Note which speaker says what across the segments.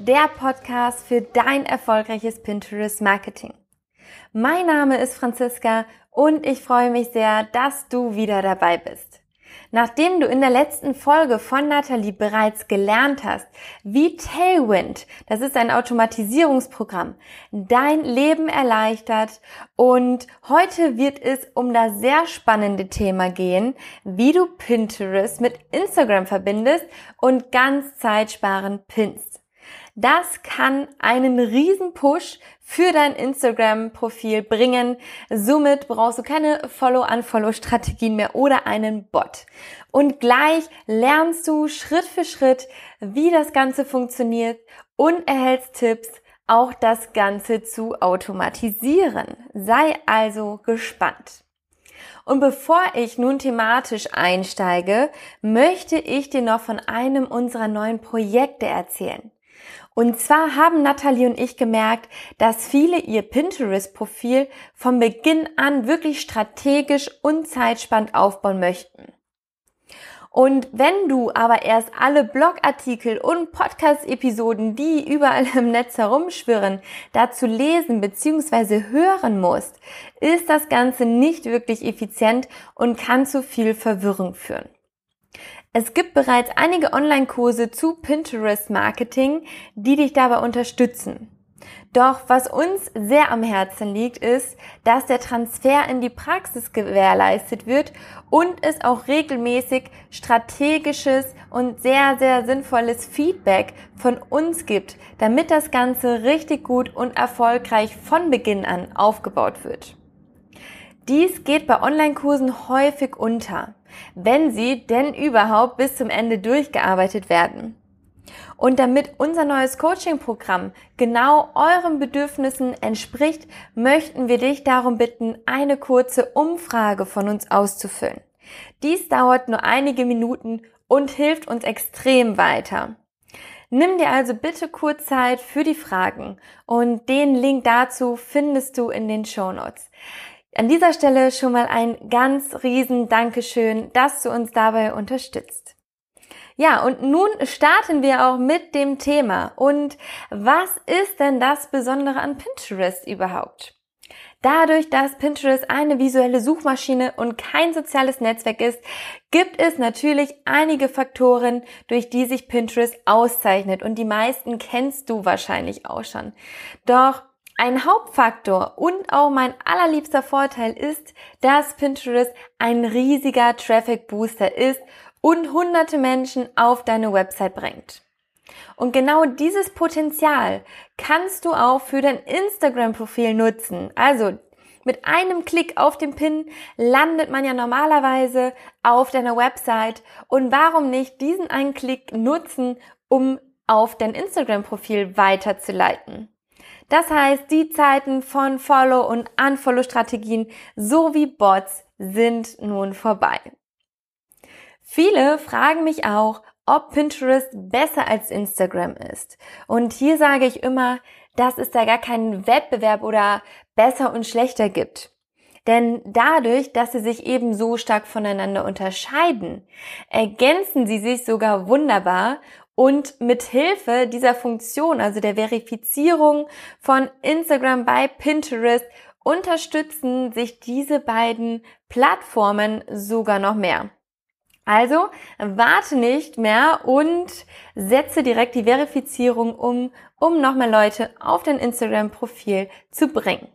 Speaker 1: der Podcast für dein erfolgreiches Pinterest Marketing. Mein Name ist Franziska und ich freue mich sehr, dass du wieder dabei bist. Nachdem du in der letzten Folge von Nathalie bereits gelernt hast, wie Tailwind, das ist ein Automatisierungsprogramm, dein Leben erleichtert und heute wird es um das sehr spannende Thema gehen, wie du Pinterest mit Instagram verbindest und ganz zeitsparend pinst. Das kann einen riesen Push für dein Instagram-Profil bringen. Somit brauchst du keine Follow-Unfollow-Strategien mehr oder einen Bot. Und gleich lernst du Schritt für Schritt, wie das Ganze funktioniert und erhältst Tipps, auch das Ganze zu automatisieren. Sei also gespannt. Und bevor ich nun thematisch einsteige, möchte ich dir noch von einem unserer neuen Projekte erzählen. Und zwar haben Natalie und ich gemerkt, dass viele ihr Pinterest-Profil von Beginn an wirklich strategisch und zeitspannt aufbauen möchten. Und wenn du aber erst alle Blogartikel und Podcast-Episoden, die überall im Netz herumschwirren, dazu lesen bzw. hören musst, ist das Ganze nicht wirklich effizient und kann zu viel Verwirrung führen. Es gibt bereits einige Online-Kurse zu Pinterest Marketing, die dich dabei unterstützen. Doch was uns sehr am Herzen liegt, ist, dass der Transfer in die Praxis gewährleistet wird und es auch regelmäßig strategisches und sehr, sehr sinnvolles Feedback von uns gibt, damit das Ganze richtig gut und erfolgreich von Beginn an aufgebaut wird. Dies geht bei Online-Kursen häufig unter, wenn sie denn überhaupt bis zum Ende durchgearbeitet werden. Und damit unser neues Coaching-Programm genau euren Bedürfnissen entspricht, möchten wir dich darum bitten, eine kurze Umfrage von uns auszufüllen. Dies dauert nur einige Minuten und hilft uns extrem weiter. Nimm dir also bitte kurz Zeit für die Fragen und den Link dazu findest du in den Show Notes. An dieser Stelle schon mal ein ganz riesen Dankeschön, dass du uns dabei unterstützt. Ja, und nun starten wir auch mit dem Thema. Und was ist denn das Besondere an Pinterest überhaupt? Dadurch, dass Pinterest eine visuelle Suchmaschine und kein soziales Netzwerk ist, gibt es natürlich einige Faktoren, durch die sich Pinterest auszeichnet und die meisten kennst du wahrscheinlich auch schon. Doch ein Hauptfaktor und auch mein allerliebster Vorteil ist, dass Pinterest ein riesiger Traffic Booster ist und hunderte Menschen auf deine Website bringt. Und genau dieses Potenzial kannst du auch für dein Instagram-Profil nutzen. Also mit einem Klick auf den Pin landet man ja normalerweise auf deiner Website. Und warum nicht diesen einen Klick nutzen, um auf dein Instagram-Profil weiterzuleiten? Das heißt, die Zeiten von Follow- und Unfollow-Strategien sowie Bots sind nun vorbei. Viele fragen mich auch, ob Pinterest besser als Instagram ist. Und hier sage ich immer, dass es da gar keinen Wettbewerb oder besser und schlechter gibt. Denn dadurch, dass sie sich eben so stark voneinander unterscheiden, ergänzen sie sich sogar wunderbar und mit Hilfe dieser Funktion, also der Verifizierung von Instagram bei Pinterest, unterstützen sich diese beiden Plattformen sogar noch mehr. Also warte nicht mehr und setze direkt die Verifizierung um, um noch mehr Leute auf dein Instagram-Profil zu bringen.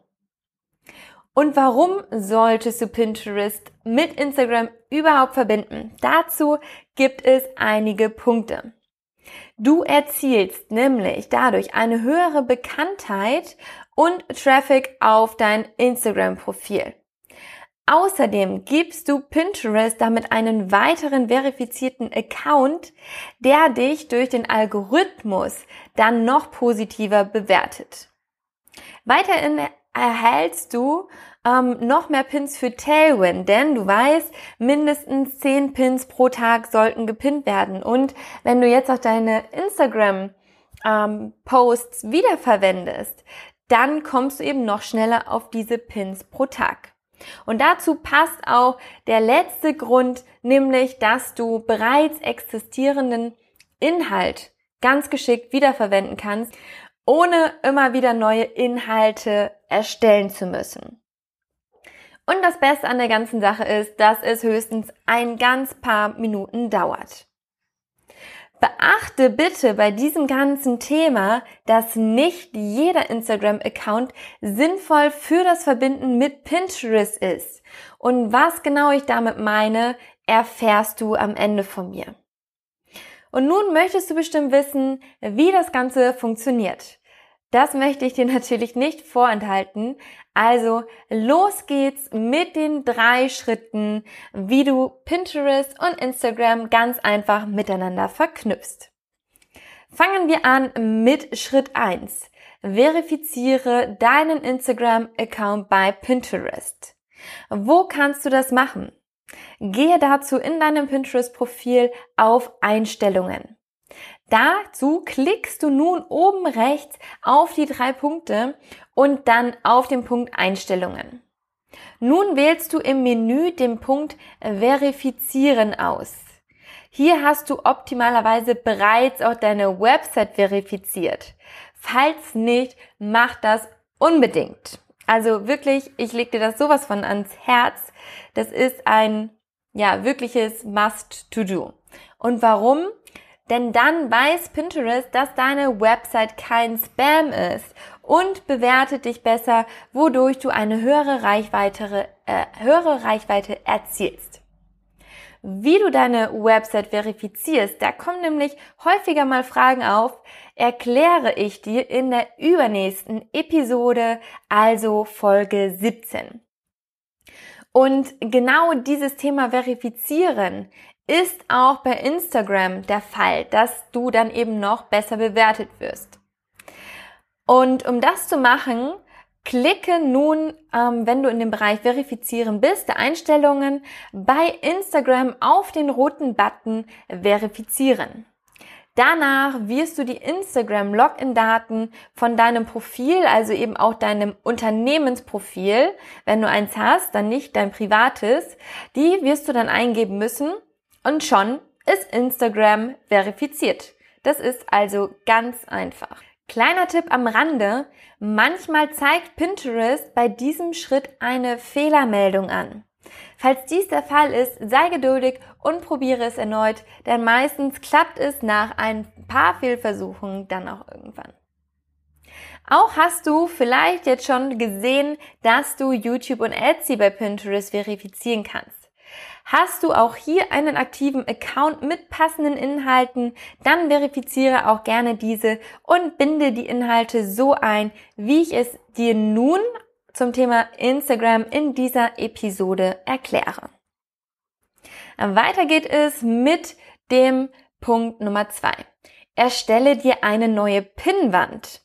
Speaker 1: Und warum solltest du Pinterest mit Instagram überhaupt verbinden? Dazu gibt es einige Punkte. Du erzielst nämlich dadurch eine höhere Bekanntheit und Traffic auf dein Instagram-Profil. Außerdem gibst du Pinterest damit einen weiteren verifizierten Account, der dich durch den Algorithmus dann noch positiver bewertet. Weiterhin erhältst du ähm, noch mehr Pins für Tailwind, denn du weißt, mindestens 10 Pins pro Tag sollten gepinnt werden. Und wenn du jetzt auch deine Instagram ähm, wiederverwendest, dann kommst du eben noch schneller auf diese Pins pro Tag. Und dazu passt auch der letzte Grund, nämlich, dass du bereits existierenden Inhalt ganz geschickt wiederverwenden kannst, ohne immer wieder neue Inhalte erstellen zu müssen. Und das Beste an der ganzen Sache ist, dass es höchstens ein ganz paar Minuten dauert. Beachte bitte bei diesem ganzen Thema, dass nicht jeder Instagram-Account sinnvoll für das Verbinden mit Pinterest ist. Und was genau ich damit meine, erfährst du am Ende von mir. Und nun möchtest du bestimmt wissen, wie das Ganze funktioniert. Das möchte ich dir natürlich nicht vorenthalten. Also los geht's mit den drei Schritten, wie du Pinterest und Instagram ganz einfach miteinander verknüpfst. Fangen wir an mit Schritt eins: Verifiziere deinen Instagram-Account bei Pinterest. Wo kannst du das machen? Gehe dazu in deinem Pinterest-Profil auf Einstellungen. Dazu klickst du nun oben rechts auf die drei Punkte und dann auf den Punkt Einstellungen. Nun wählst du im Menü den Punkt Verifizieren aus. Hier hast du optimalerweise bereits auch deine Website verifiziert. Falls nicht, mach das unbedingt. Also wirklich, ich leg dir das sowas von ans Herz. Das ist ein, ja, wirkliches Must-to-Do. Und warum? Denn dann weiß Pinterest, dass deine Website kein Spam ist und bewertet dich besser, wodurch du eine höhere Reichweite, äh, höhere Reichweite erzielst. Wie du deine Website verifizierst, da kommen nämlich häufiger mal Fragen auf, erkläre ich dir in der übernächsten Episode, also Folge 17. Und genau dieses Thema Verifizieren ist auch bei Instagram der Fall, dass du dann eben noch besser bewertet wirst. Und um das zu machen, klicke nun, ähm, wenn du in dem Bereich Verifizieren bist, der Einstellungen, bei Instagram auf den roten Button Verifizieren. Danach wirst du die Instagram Login-Daten von deinem Profil, also eben auch deinem Unternehmensprofil, wenn du eins hast, dann nicht dein privates, die wirst du dann eingeben müssen und schon ist Instagram verifiziert. Das ist also ganz einfach. Kleiner Tipp am Rande. Manchmal zeigt Pinterest bei diesem Schritt eine Fehlermeldung an. Falls dies der Fall ist, sei geduldig und probiere es erneut, denn meistens klappt es nach ein paar Fehlversuchen dann auch irgendwann. Auch hast du vielleicht jetzt schon gesehen, dass du YouTube und Etsy bei Pinterest verifizieren kannst. Hast du auch hier einen aktiven Account mit passenden Inhalten, dann verifiziere auch gerne diese und binde die Inhalte so ein, wie ich es dir nun zum Thema Instagram in dieser Episode erkläre. Weiter geht es mit dem Punkt Nummer zwei. Erstelle dir eine neue Pinnwand.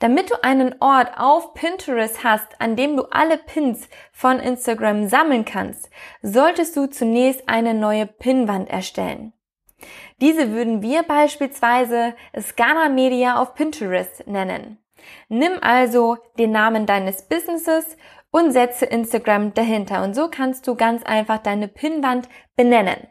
Speaker 1: Damit du einen Ort auf Pinterest hast, an dem du alle Pins von Instagram sammeln kannst, solltest du zunächst eine neue Pinwand erstellen. Diese würden wir beispielsweise Scana Media auf Pinterest nennen. Nimm also den Namen deines Businesses und setze Instagram dahinter und so kannst du ganz einfach deine Pinwand benennen.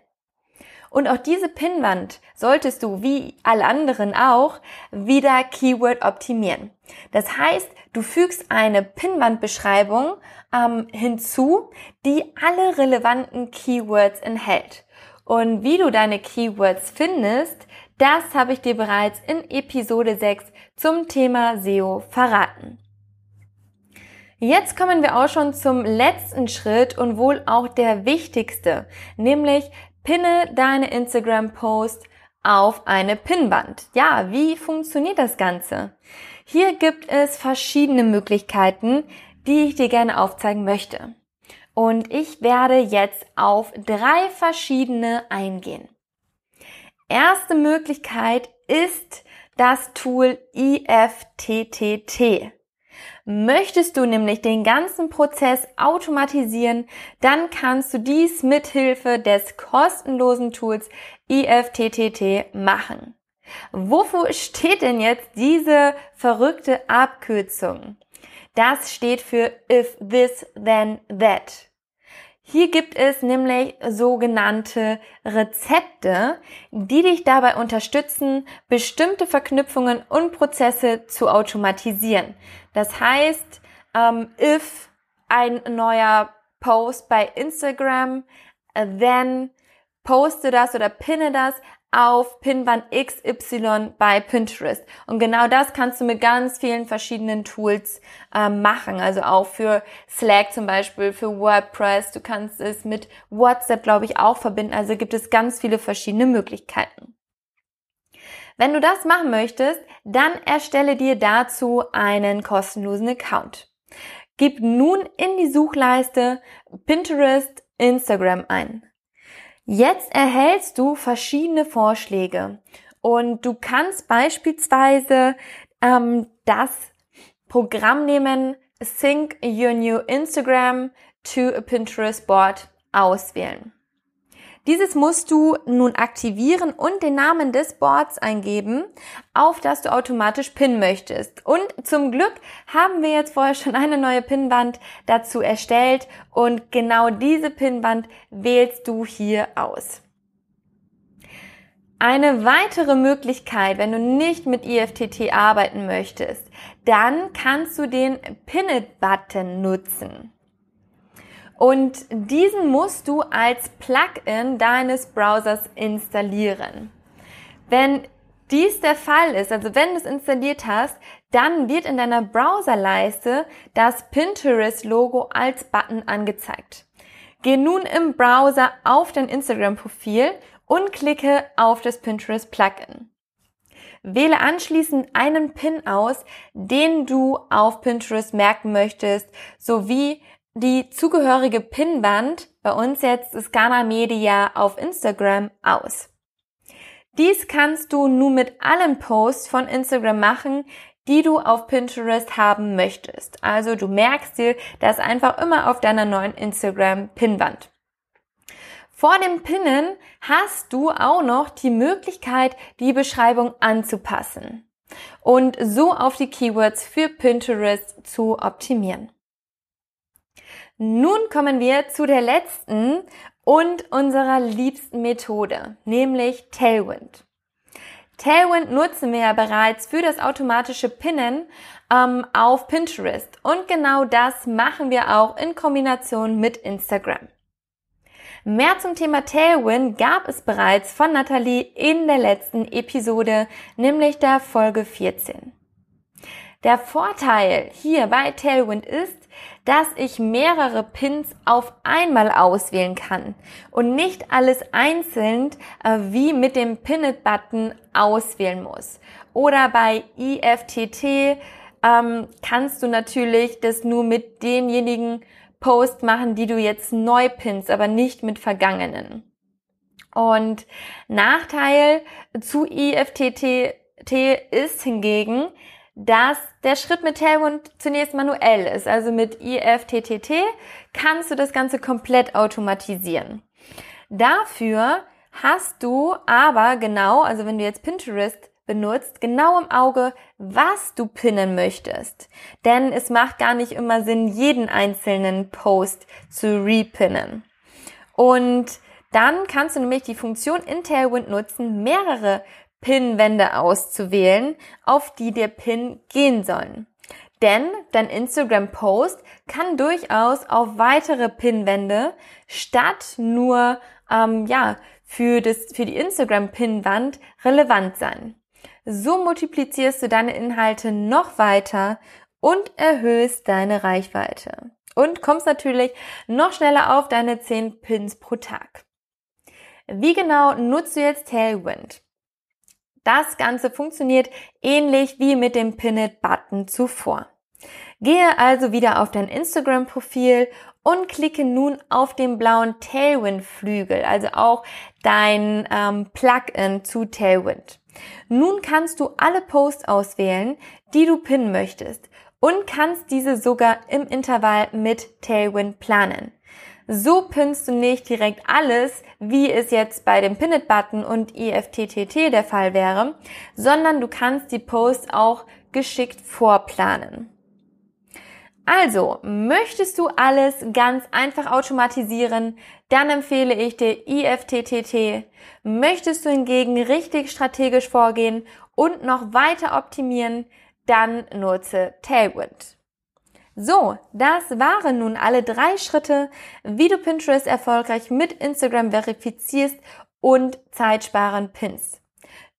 Speaker 1: Und auch diese Pinnwand solltest du, wie alle anderen auch, wieder Keyword optimieren. Das heißt, du fügst eine Pinnwandbeschreibung ähm, hinzu, die alle relevanten Keywords enthält. Und wie du deine Keywords findest, das habe ich dir bereits in Episode 6 zum Thema SEO verraten. Jetzt kommen wir auch schon zum letzten Schritt und wohl auch der wichtigste, nämlich Pinne deine Instagram-Post auf eine Pinnwand. Ja, wie funktioniert das Ganze? Hier gibt es verschiedene Möglichkeiten, die ich dir gerne aufzeigen möchte. Und ich werde jetzt auf drei verschiedene eingehen. Erste Möglichkeit ist, das Tool IFTTT. Möchtest du nämlich den ganzen Prozess automatisieren, dann kannst du dies mithilfe des kostenlosen Tools IFTTT machen. Wofür steht denn jetzt diese verrückte Abkürzung? Das steht für if this then that. Hier gibt es nämlich sogenannte Rezepte, die dich dabei unterstützen, bestimmte Verknüpfungen und Prozesse zu automatisieren. Das heißt, ähm, if ein neuer Post bei Instagram, then poste das oder pinne das auf Pinwand XY bei Pinterest. Und genau das kannst du mit ganz vielen verschiedenen Tools äh, machen. Also auch für Slack zum Beispiel, für WordPress. Du kannst es mit WhatsApp, glaube ich, auch verbinden. Also gibt es ganz viele verschiedene Möglichkeiten. Wenn du das machen möchtest, dann erstelle dir dazu einen kostenlosen Account. Gib nun in die Suchleiste Pinterest Instagram ein. Jetzt erhältst du verschiedene Vorschläge und du kannst beispielsweise ähm, das Programm nehmen Sync Your New Instagram to a Pinterest Board auswählen. Dieses musst du nun aktivieren und den Namen des Boards eingeben, auf das du automatisch pinnen möchtest. Und zum Glück haben wir jetzt vorher schon eine neue Pinnwand dazu erstellt und genau diese Pinnwand wählst du hier aus. Eine weitere Möglichkeit, wenn du nicht mit IFTT arbeiten möchtest, dann kannst du den Pin-It-Button nutzen. Und diesen musst du als Plugin deines Browsers installieren. Wenn dies der Fall ist, also wenn du es installiert hast, dann wird in deiner Browserleiste das Pinterest-Logo als Button angezeigt. Geh nun im Browser auf dein Instagram-Profil und klicke auf das Pinterest-Plugin. Wähle anschließend einen Pin aus, den du auf Pinterest merken möchtest, sowie die zugehörige Pinwand, bei uns jetzt Scana Media auf Instagram, aus. Dies kannst du nun mit allen Posts von Instagram machen, die du auf Pinterest haben möchtest. Also du merkst dir das einfach immer auf deiner neuen Instagram Pinwand. Vor dem Pinnen hast du auch noch die Möglichkeit, die Beschreibung anzupassen und so auf die Keywords für Pinterest zu optimieren. Nun kommen wir zu der letzten und unserer liebsten Methode, nämlich Tailwind. Tailwind nutzen wir ja bereits für das automatische Pinnen ähm, auf Pinterest und genau das machen wir auch in Kombination mit Instagram. Mehr zum Thema Tailwind gab es bereits von Nathalie in der letzten Episode, nämlich der Folge 14. Der Vorteil hier bei Tailwind ist, dass ich mehrere Pins auf einmal auswählen kann und nicht alles einzeln äh, wie mit dem Pin-It-Button auswählen muss. Oder bei IFTT ähm, kannst du natürlich das nur mit denjenigen Post machen, die du jetzt neu pinst, aber nicht mit vergangenen. Und Nachteil zu IFTT ist hingegen, dass der Schritt mit Tailwind zunächst manuell ist. Also mit IFTTT kannst du das Ganze komplett automatisieren. Dafür hast du aber genau, also wenn du jetzt Pinterest benutzt, genau im Auge, was du pinnen möchtest. Denn es macht gar nicht immer Sinn, jeden einzelnen Post zu repinnen. Und dann kannst du nämlich die Funktion in Tailwind nutzen, mehrere Pinwände auszuwählen, auf die der Pin gehen sollen. Denn dein Instagram-Post kann durchaus auf weitere Pinwände statt nur ähm, ja für das für die Instagram-Pinwand relevant sein. So multiplizierst du deine Inhalte noch weiter und erhöhst deine Reichweite und kommst natürlich noch schneller auf deine 10 Pins pro Tag. Wie genau nutzt du jetzt Tailwind? Das Ganze funktioniert ähnlich wie mit dem Pin-It-Button zuvor. Gehe also wieder auf dein Instagram-Profil und klicke nun auf den blauen Tailwind-Flügel, also auch dein ähm, Plugin zu Tailwind. Nun kannst du alle Posts auswählen, die du pinnen möchtest und kannst diese sogar im Intervall mit Tailwind planen. So pinnst du nicht direkt alles, wie es jetzt bei dem Pin-It-Button und IFTTT der Fall wäre, sondern du kannst die Posts auch geschickt vorplanen. Also, möchtest du alles ganz einfach automatisieren, dann empfehle ich dir IFTTT. Möchtest du hingegen richtig strategisch vorgehen und noch weiter optimieren, dann nutze Tailwind. So, das waren nun alle drei Schritte, wie du Pinterest erfolgreich mit Instagram verifizierst und zeitsparend pinst.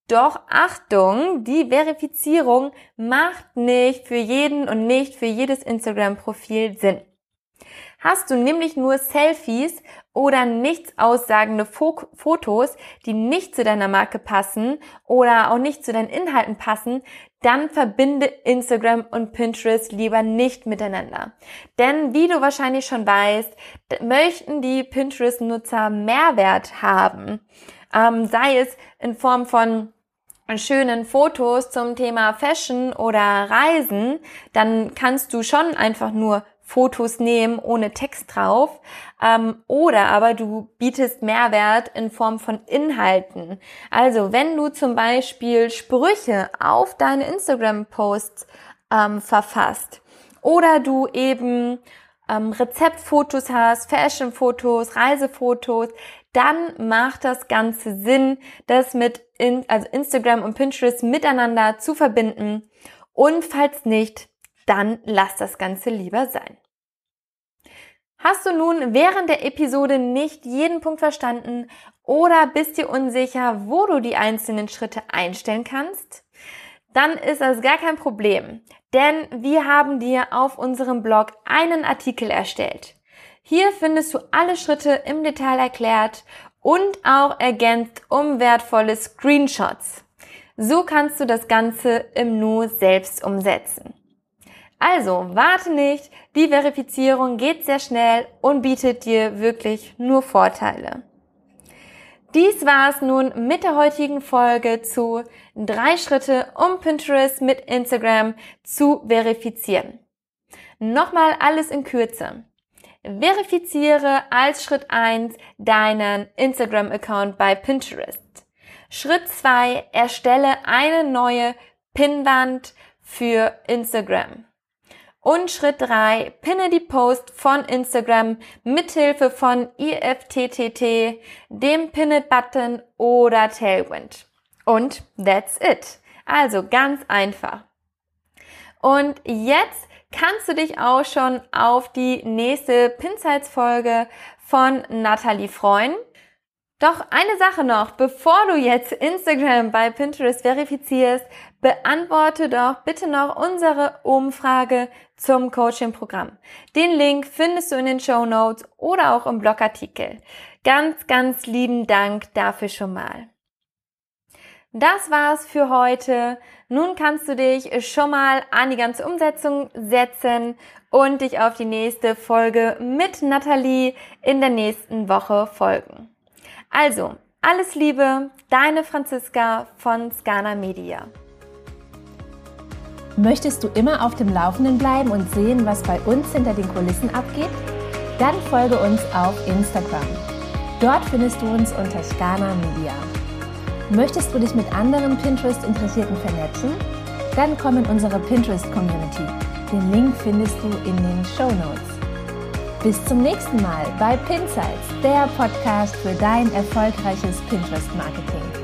Speaker 1: Doch Achtung, die Verifizierung macht nicht für jeden und nicht für jedes Instagram-Profil Sinn. Hast du nämlich nur Selfies oder nichts aussagende Fotos, die nicht zu deiner Marke passen oder auch nicht zu deinen Inhalten passen, dann verbinde Instagram und Pinterest lieber nicht miteinander. Denn wie du wahrscheinlich schon weißt, möchten die Pinterest-Nutzer Mehrwert haben. Ähm, sei es in Form von schönen Fotos zum Thema Fashion oder Reisen, dann kannst du schon einfach nur Fotos nehmen ohne Text drauf. Ähm, oder aber du bietest Mehrwert in Form von Inhalten. Also wenn du zum Beispiel Sprüche auf deine Instagram-Posts ähm, verfasst oder du eben ähm, Rezeptfotos hast, Fashion-Fotos, Reisefotos, dann macht das Ganze Sinn, das mit in, also Instagram und Pinterest miteinander zu verbinden. Und falls nicht, dann lass das Ganze lieber sein. Hast du nun während der Episode nicht jeden Punkt verstanden oder bist dir unsicher, wo du die einzelnen Schritte einstellen kannst? Dann ist das gar kein Problem, denn wir haben dir auf unserem Blog einen Artikel erstellt. Hier findest du alle Schritte im Detail erklärt und auch ergänzt um wertvolle Screenshots. So kannst du das Ganze im Nu selbst umsetzen. Also, warte nicht, die Verifizierung geht sehr schnell und bietet dir wirklich nur Vorteile. Dies war es nun mit der heutigen Folge zu drei Schritte, um Pinterest mit Instagram zu verifizieren. Nochmal alles in Kürze. Verifiziere als Schritt eins deinen Instagram-Account bei Pinterest. Schritt zwei: Erstelle eine neue Pinwand für Instagram. Und Schritt drei: Pinne die Post von Instagram mithilfe von IFTTT, dem Pin-It-Button oder Tailwind. Und that's it. Also ganz einfach. Und jetzt kannst du dich auch schon auf die nächste Pinsights-Folge von Natalie freuen. Doch eine Sache noch, bevor du jetzt Instagram bei Pinterest verifizierst, beantworte doch bitte noch unsere Umfrage zum Coaching-Programm. Den Link findest du in den Show Notes oder auch im Blogartikel. Ganz, ganz lieben Dank dafür schon mal. Das war's für heute. Nun kannst du dich schon mal an die ganze Umsetzung setzen und dich auf die nächste Folge mit Nathalie in der nächsten Woche folgen. Also, alles Liebe, deine Franziska von Scana Media.
Speaker 2: Möchtest du immer auf dem Laufenden bleiben und sehen, was bei uns hinter den Kulissen abgeht? Dann folge uns auf Instagram. Dort findest du uns unter Scana Media. Möchtest du dich mit anderen Pinterest-Interessierten vernetzen? Dann komm in unsere Pinterest-Community. Den Link findest du in den Show Notes. Bis zum nächsten Mal bei Pinsights, der Podcast für dein erfolgreiches Pinterest-Marketing.